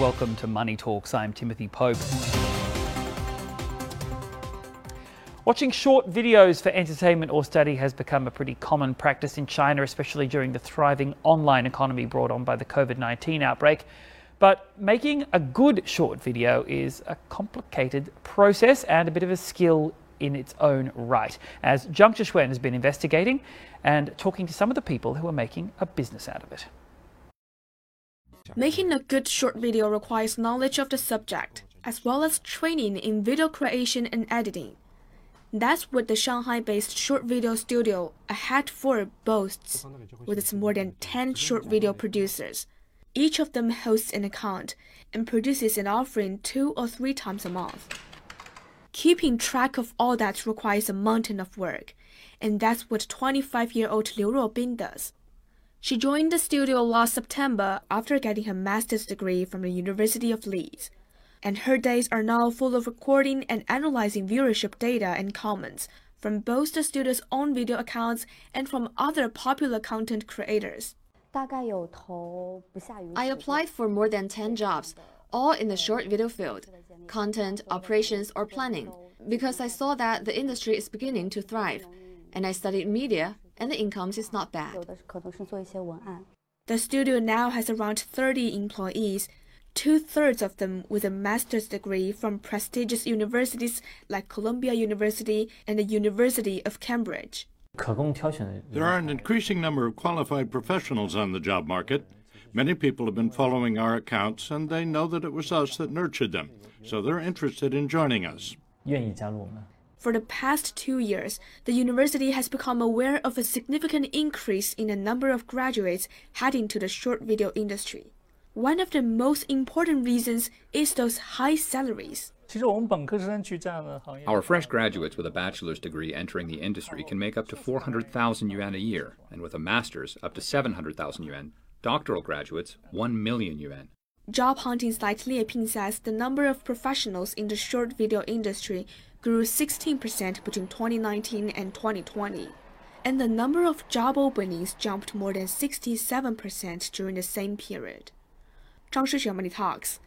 Welcome to Money Talks. I'm Timothy Pope. Watching short videos for entertainment or study has become a pretty common practice in China, especially during the thriving online economy brought on by the COVID 19 outbreak. But making a good short video is a complicated process and a bit of a skill in its own right, as Zhang Shixuan has been investigating and talking to some of the people who are making a business out of it. Making a good short video requires knowledge of the subject, as well as training in video creation and editing. That's what the Shanghai based short video studio Ahead Four boasts, with its more than 10 short video producers. Each of them hosts an account and produces an offering two or three times a month. Keeping track of all that requires a mountain of work, and that's what 25 year old Liu Ruobin does. She joined the studio last September after getting her master's degree from the University of Leeds and her days are now full of recording and analyzing viewership data and comments from both the studio's own video accounts and from other popular content creators. I applied for more than 10 jobs, all in the short video field, content, operations, or planning, because I saw that the industry is beginning to thrive, and I studied media, and the incomes is not bad. The studio now has around 30 employees, two thirds of them with a master's degree from prestigious universities like Columbia University and the University of Cambridge. There are an increasing number of qualified professionals on the job market. Many people have been following our accounts and they know that it was us that nurtured them, so they're interested in joining us. For the past two years, the university has become aware of a significant increase in the number of graduates heading to the short video industry. One of the most important reasons is those high salaries. Our fresh graduates with a bachelor's degree entering the industry can make up to 400,000 yuan a year, and with a master's, up to 700,000 yuan. Doctoral graduates, 1 million yuan. Job hunting site Liepin says the number of professionals in the short video industry grew 16% between 2019 and 2020, and the number of job openings jumped more than 67% during the same period. Zhang Shixuan Money Talks.